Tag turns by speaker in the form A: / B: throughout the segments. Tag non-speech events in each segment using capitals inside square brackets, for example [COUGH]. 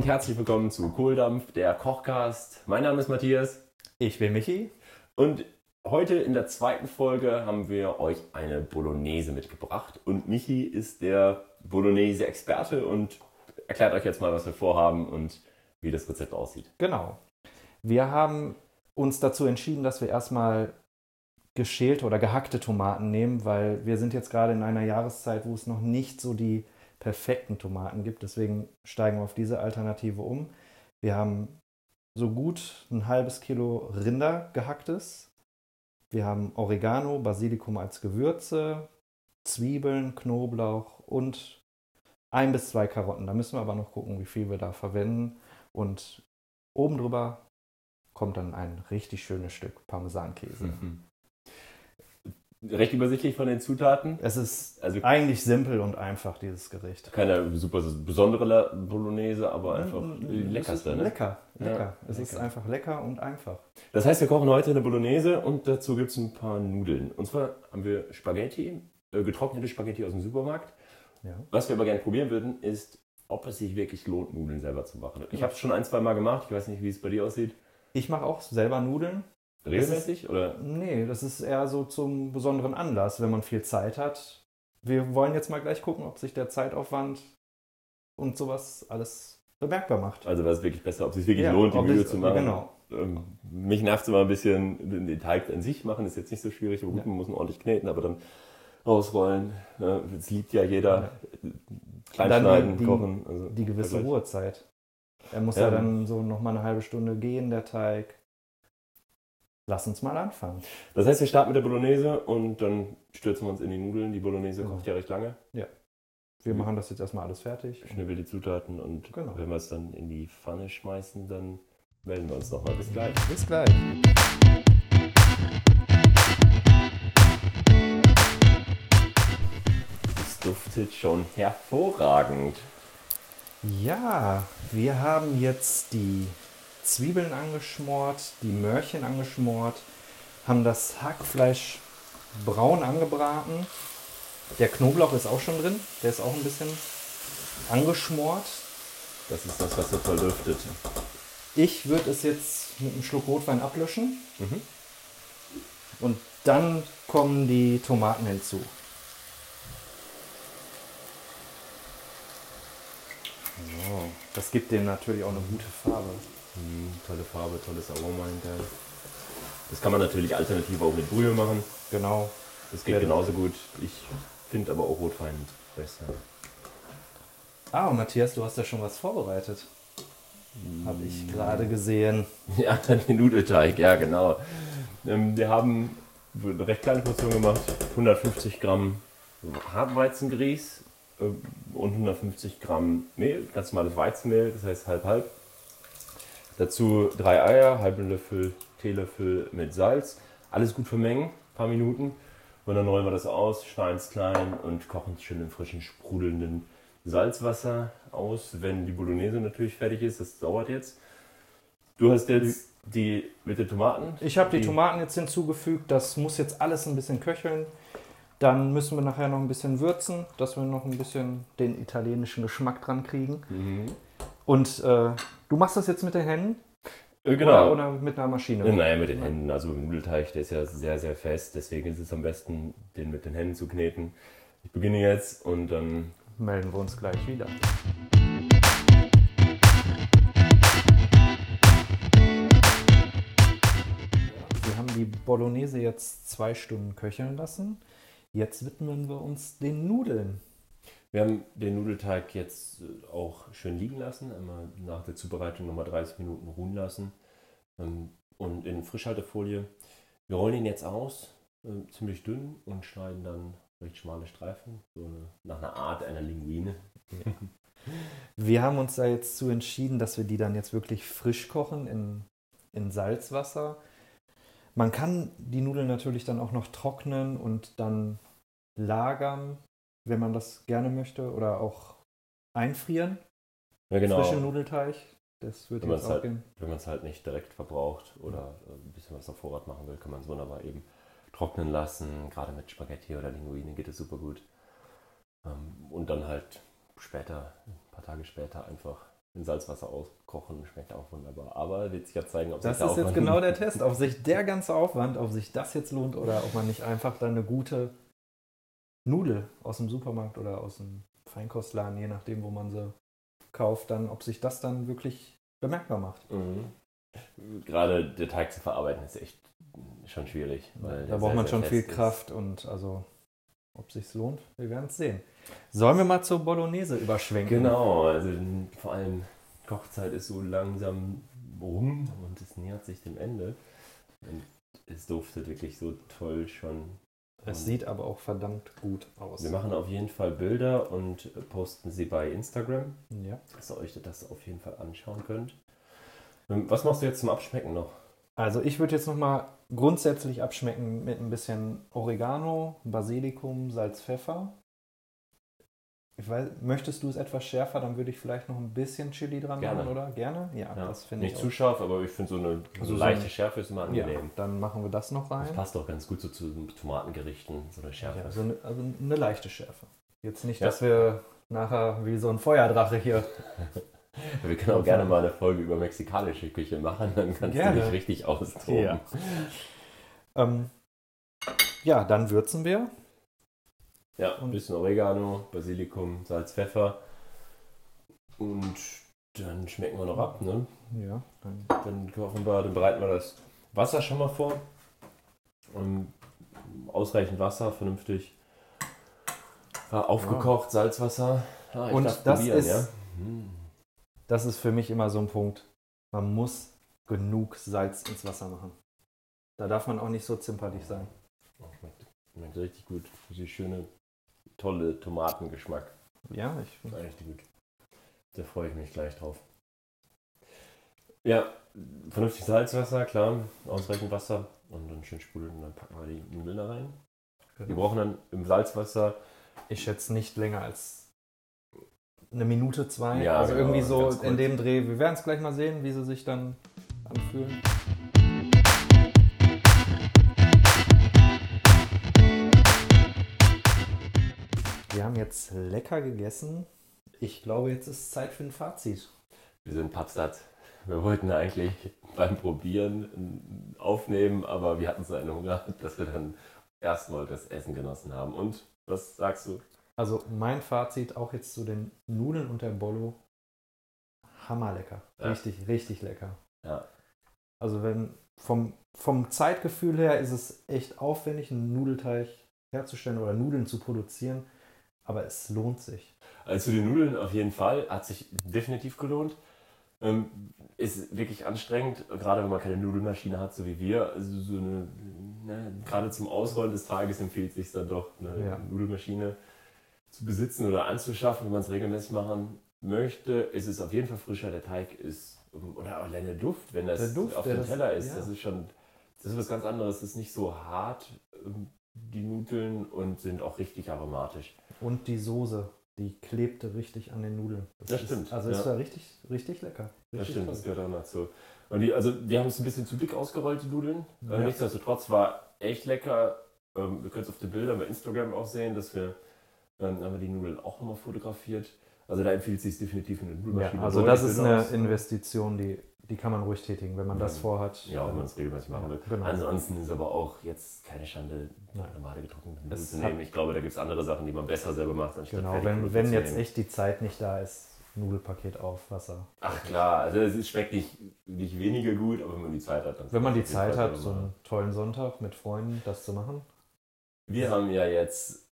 A: und herzlich willkommen zu Kohldampf, der Kochcast. Mein Name ist Matthias.
B: Ich bin Michi.
A: Und heute in der zweiten Folge haben wir euch eine Bolognese mitgebracht. Und Michi ist der Bolognese-Experte und erklärt euch jetzt mal, was wir vorhaben und wie das Rezept aussieht.
B: Genau. Wir haben uns dazu entschieden, dass wir erstmal geschälte oder gehackte Tomaten nehmen, weil wir sind jetzt gerade in einer Jahreszeit, wo es noch nicht so die perfekten Tomaten gibt. Deswegen steigen wir auf diese Alternative um. Wir haben so gut ein halbes Kilo Rinder gehacktes. Wir haben Oregano, Basilikum als Gewürze, Zwiebeln, Knoblauch und ein bis zwei Karotten. Da müssen wir aber noch gucken, wie viel wir da verwenden. Und oben drüber kommt dann ein richtig schönes Stück Parmesankäse.
A: Mhm. Recht übersichtlich von den Zutaten.
B: Es ist also eigentlich simpel und einfach, dieses Gericht.
A: Keine super besondere Bolognese, aber einfach die leckerste.
B: Ne? Lecker, lecker. Ja, es lecker. ist einfach lecker und einfach.
A: Das heißt, wir kochen heute eine Bolognese und dazu gibt es ein paar Nudeln. Und zwar haben wir Spaghetti, äh, getrocknete Spaghetti aus dem Supermarkt. Ja. Was wir aber gerne probieren würden, ist, ob es sich wirklich lohnt, Nudeln selber zu machen. Ich habe es schon ein, zwei Mal gemacht. Ich weiß nicht, wie es bei dir aussieht.
B: Ich mache auch selber Nudeln.
A: Regelmäßig?
B: Ist,
A: oder?
B: Nee, das ist eher so zum besonderen Anlass, wenn man viel Zeit hat. Wir wollen jetzt mal gleich gucken, ob sich der Zeitaufwand und sowas alles bemerkbar macht.
A: Also es wirklich besser, ob es sich wirklich ja, lohnt, die Mühe zu machen. Genau. Ähm, mich nervt es immer ein bisschen, den Teig an sich machen ist jetzt nicht so schwierig, aber gut, ja. man muss ihn ordentlich kneten, aber dann ausrollen. Das liebt ja jeder. Ja. Kleinschneiden,
B: die,
A: kochen.
B: Also die gewisse Ruhezeit. Er muss ja, ja dann so nochmal eine halbe Stunde gehen, der Teig. Lass uns mal anfangen.
A: Das heißt, wir starten mit der Bolognese und dann stürzen wir uns in die Nudeln. Die Bolognese kocht ja recht lange.
B: Ja. Wir machen das jetzt erstmal alles fertig.
A: Schnibbel die Zutaten und genau. wenn wir es dann in die Pfanne schmeißen, dann melden wir uns nochmal. Bis gleich.
B: Bis gleich.
A: Es duftet schon hervorragend.
B: Ja, wir haben jetzt die Zwiebeln angeschmort, die Möhrchen angeschmort, haben das Hackfleisch braun angebraten. Der Knoblauch ist auch schon drin, der ist auch ein bisschen angeschmort.
A: Das ist das, was er verlüftet.
B: Ich würde es jetzt mit einem Schluck Rotwein ablöschen. Mhm. Und dann kommen die Tomaten hinzu. Das gibt dem natürlich auch eine gute Farbe.
A: Mhm, tolle Farbe, tolles Aroma hinterher. Das kann man natürlich alternativ auch mit Brühe machen.
B: Genau.
A: Das geht ja. genauso gut. Ich finde aber auch Rotwein besser.
B: Ah, und Matthias, du hast ja schon was vorbereitet. Habe ich mm. gerade gesehen. [LAUGHS]
A: Ja, den Nudelteig, ja genau. Ähm, wir haben eine recht kleine Portion gemacht. 150 Gramm Hartweizengrieß äh, und 150 Gramm Mehl, ganz normales Weizenmehl, das heißt halb halb. Dazu drei Eier, halben Löffel, Teelöffel mit Salz. Alles gut vermengen, ein paar Minuten. Und dann rollen wir das aus, schneiden es klein und kochen es schön im frischen, sprudelnden Salzwasser aus, wenn die Bolognese natürlich fertig ist. Das dauert jetzt. Du hast jetzt die mit den Tomaten?
B: Ich habe die, die Tomaten jetzt hinzugefügt. Das muss jetzt alles ein bisschen köcheln. Dann müssen wir nachher noch ein bisschen würzen, dass wir noch ein bisschen den italienischen Geschmack dran kriegen. Mhm. Und äh, du machst das jetzt mit den Händen?
A: Äh, genau.
B: Oder, oder, mit einer Maschine?
A: Nein, mit den Händen. Also im Nudelteig, der ist ja sehr, sehr fest. Deswegen ist es am besten, den mit den Händen zu kneten. Ich beginne jetzt und dann
B: melden wir uns gleich wieder. Wir haben die Bolognese jetzt zwei Stunden köcheln lassen. Jetzt widmen wir uns den Nudeln.
A: Wir haben den Nudelteig jetzt äh, auch schön liegen lassen, einmal nach der Zubereitung nochmal 30 Minuten ruhen lassen ähm, und in Frischhaltefolie. Wir rollen ihn jetzt aus, äh, ziemlich dünn und schneiden dann recht schmale Streifen, so eine, nach einer Art einer Linguine. Ja. [LAUGHS]
B: Wir haben uns da jetzt zu entschieden, dass wir die dann jetzt wirklich frisch kochen in, in Salzwasser. Man kann die Nudeln natürlich dann auch noch trocknen und dann lagern wenn man das gerne möchte, oder auch einfrieren.
A: Ja, genau.
B: Frische Nudelteig. Das würde
A: jetzt auch halt, gehen. Wenn man es halt nicht direkt verbraucht oder ein bisschen was auf Vorrat machen will, kann man es wunderbar eben trocknen lassen. Gerade mit Spaghetti oder Linguine geht es super gut. Ähm, und dann halt später, ein paar Tage später einfach in Salzwasser auskochen. Schmeckt auch wunderbar. Aber wird sich ja zeigen, ob
B: Das
A: sich
B: ist
A: der
B: jetzt genau der Test, ob sich der ganze Aufwand, ob sich das jetzt lohnt oder ob man nicht einfach dann eine gute Nudel aus dem Supermarkt oder aus dem Feinkostladen, je nachdem, wo man sie kauft, dann, ob sich das dann wirklich bemerkbar macht.
A: Mhm. Gerade der Teig zu verarbeiten ist echt schon schwierig. weil
B: Da braucht man schon viel
A: ist.
B: Kraft und also, ob sich's lohnt, wir werden es sehen. Sollen wir mal zur Bolognese überschwenken?
A: Genau, also vor allem Kochzeit ist so langsam rum und es nähert sich dem Ende. Und es duftet wirklich so toll schon.
B: Es sieht aber auch verdammt gut aus.
A: Wir machen auf jeden Fall Bilder und posten sie bei Instagram,
B: Ja.
A: dass ihr euch das auf jeden Fall anschauen könnt. Ähm, Was machst du jetzt zum Abschmecken noch?
B: Also ich würde jetzt nochmal grundsätzlich abschmecken mit ein bisschen Oregano, Basilikum, Salz, Pfeffer. Ich weiß, möchtest du es etwas schärfer, dann würde ich vielleicht noch ein bisschen Chili dran
A: Gerne.
B: machen, oder? Gerne? Ja,
A: Ja,
B: das finde ich
A: Nicht zu scharf, aber ich finde so eine so
B: Also so
A: leichte Schärfe ist immer
B: Ja,
A: angenehm.
B: dann machen wir das noch
A: Das
B: rein.
A: passt auch ganz gut so zu Tomatengerichten, so eine Schärfe.
B: Ja, so eine, also eine leichte Schärfe. Jetzt nicht,
A: Ja.
B: dass wir nachher wie so ein Feuerdrache hier. [LAUGHS]
A: Wir können auch gerne mal eine Folge über mexikanische Küche machen, dann kannst
B: Gerne.
A: du dich richtig austoben.
B: Ja. Ähm, ja, dann würzen wir.
A: Ja,
B: Und-
A: ein bisschen Oregano, Basilikum, Salz, Pfeffer. Und dann schmecken wir noch ab. Ne?
B: Ja, dann
A: Dann kochen wir, dann bereiten wir das Wasser schon mal vor. Und ausreichend Wasser, vernünftig ja, aufgekocht, Salzwasser. Ja, ich
B: Und
A: darf
B: das
A: probieren,
B: ist-
A: ja? Hm.
B: Das ist für mich immer so ein Punkt. Man muss genug Salz ins Wasser machen. Da darf man auch nicht so zimperlich sein.
A: Oh, schmeckt, schmeckt richtig gut. Diese schöne, tolle Tomatengeschmack.
B: Ja, ich.
A: Richtig gut. Da freue ich mich gleich drauf. Ja, vernünftig Salzwasser, klar, ausreichend Wasser und dann schön sprudeln und dann packen wir die Nudeln da rein. Wir brauchen dann im Salzwasser,
B: Ich schätze nicht länger als eine Minute, zwei.
A: Ja,
B: also
A: genau,
B: irgendwie so in dem Dreh. Wir werden es gleich mal sehen, wie sie sich dann anfühlen. Wir haben jetzt lecker gegessen. Ich glaube, jetzt ist Zeit für ein Fazit.
A: wir sind pappsatt. Wir wollten eigentlich beim Probieren aufnehmen, aber wir hatten so einen Hunger, dass wir dann erstmal das Essen genossen haben. Und was sagst du?
B: Also mein Fazit auch jetzt zu den Nudeln und der Bollo. Hammerlecker.
A: Ja.
B: Richtig, richtig lecker.
A: Ja.
B: Also wenn vom, vom Zeitgefühl her ist es echt aufwendig, einen Nudelteig herzustellen oder Nudeln zu produzieren. Aber es lohnt sich.
A: Also die Nudeln auf jeden Fall, hat sich definitiv gelohnt. Ähm, ist wirklich anstrengend, gerade wenn man keine Nudelmaschine hat, so wie wir. Also so eine, ne, gerade zum Ausrollen des Tages empfiehlt sich dann doch, eine
B: Ja.
A: Nudelmaschine zu besitzen oder anzuschaffen, wenn man es regelmäßig machen möchte. Ist es auf jeden Fall frischer, der Teig ist, oder allein der Duft, wenn das
B: Der Duft,
A: auf dem
B: das-
A: Teller ist,
B: ja.
A: das ist schon, das ist was ganz anderes. Es ist nicht so hart, ähm, die Nudeln, und sind auch richtig aromatisch.
B: Und die Soße, die klebte richtig an den Nudeln.
A: Das
B: ist,
A: stimmt,
B: Also es
A: ja.
B: war richtig, richtig lecker.
A: Das
B: Richtig
A: stimmt,
B: toll.
A: das gehört auch dazu. Und die, also wir haben es ein bisschen zu dick ausgerollt, die Nudeln.
B: Ja.
A: Äh, nichtsdestotrotz war echt lecker. Ähm, wir können es auf den Bildern bei Instagram auch sehen, dass wir, ähm, haben wir die Nudeln auch nochmal fotografiert. Also da empfiehlt es sich definitiv eine
B: Ja,
A: Nudelmaschine.
B: also
A: deutlich
B: das ist eine. Investition, die, die kann man ruhig tätigen, wenn man das
A: Ja.
B: vorhat.
A: Ja, wenn man es regelmäßig machen will.
B: Genau.
A: Ansonsten ist aber auch jetzt keine Schande,
B: Nein.
A: normale getrocknete Nudeln zu nehmen. Ich glaube, da gibt es andere Sachen, die man besser selber macht, anstatt
B: Genau, wenn, wenn jetzt echt die Zeit nicht da ist, Nudelpaket auf Wasser.
A: Ach klar, also es schmeckt nicht, nicht weniger gut, aber wenn man die Zeit hat, dann
B: Wenn man die Zeit hat, so einen tollen Sonntag mit Freunden das zu machen.
A: Wir haben ja jetzt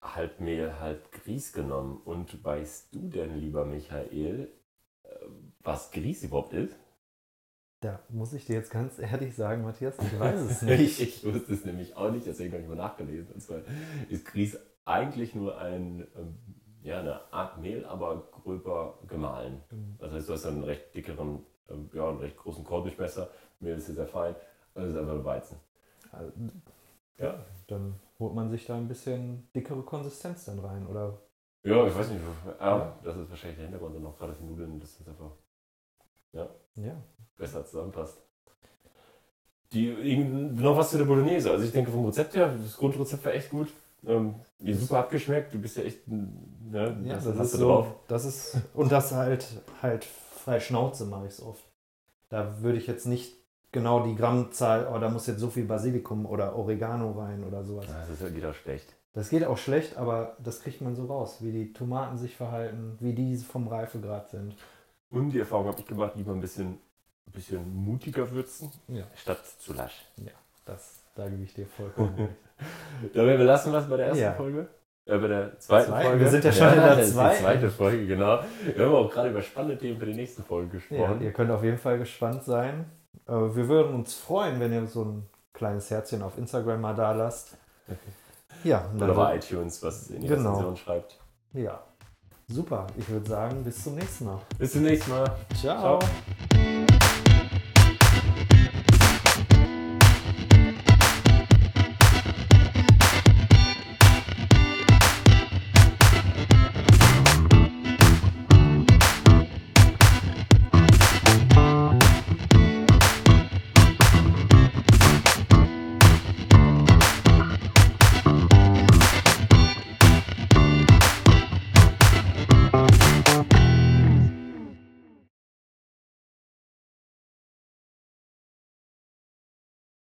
A: halb Mehl, halb Grieß genommen. Und weißt du denn, lieber Michael, äh, was Grieß überhaupt ist?
B: Da muss ich dir jetzt ganz ehrlich sagen, Matthias, ich weiß es [LAUGHS] nicht.
A: ich wusste es nämlich auch nicht, deswegen habe ich mal nachgelesen. Und zwar ist Grieß eigentlich nur ein, ähm, ja, eine Art Mehl, aber gröber gemahlen. Das heißt, du hast einen recht dickeren, ähm, ja, einen recht großen Korndurchmesser. Mehl ist hier sehr fein. Das ist einfach nur Weizen.
B: Also,
A: Ja.
B: Dann holt man sich da ein bisschen dickere Konsistenz dann rein, oder?
A: Ja, ich weiß nicht. Ah, das ist wahrscheinlich der Hintergrund und auch gerade die Nudeln, das ist einfach
B: Ja.
A: besser zusammenpasst. Die, noch was zu der Bolognese. Also ich denke vom Rezept her, das Grundrezept war echt gut. Ähm, super abgeschmeckt, du bist ja echt, ne,
B: Ja,
A: das,
B: das,
A: hast
B: ist
A: du
B: so.
A: drauf.
B: Das ist, und das halt, halt frei Schnauze mache ich es oft. Da würde ich jetzt nicht genau die Grammzahl, oh, da muss jetzt so viel Basilikum oder Oregano rein oder sowas.
A: Ah, Das ist wieder schlecht.
B: Das geht auch schlecht, aber das kriegt man so raus, wie die Tomaten sich verhalten, wie die vom Reifegrad sind.
A: Und die Erfahrung habe ich gemacht, lieber ein bisschen, ein bisschen mutiger würzen,
B: Ja,
A: statt zu lasch.
B: das, da gebe ich dir vollkommen recht. [LAUGHS]
A: Belassen wir es bei der ersten
B: Ja.
A: Folge. Äh, bei der zweiten
B: Zwei?
A: Folge.
B: Wir sind ja schon in der zweiten.
A: zweite Folge, genau. Wir haben auch gerade über spannende Themen für die nächste Folge
B: Ja,
A: gesprochen.
B: ihr könnt auf jeden Fall gespannt sein. Äh, Wir würden uns freuen, wenn ihr so ein kleines Herzchen auf Instagram mal da lasst. Ja,
A: Oder bei iTunes, was in die
B: Genau.
A: Rezension schreibt.
B: ja. Super. Ich würde sagen, bis zum nächsten Mal.
A: Bis zum nächsten Mal.
B: Ciao.
A: Ciao.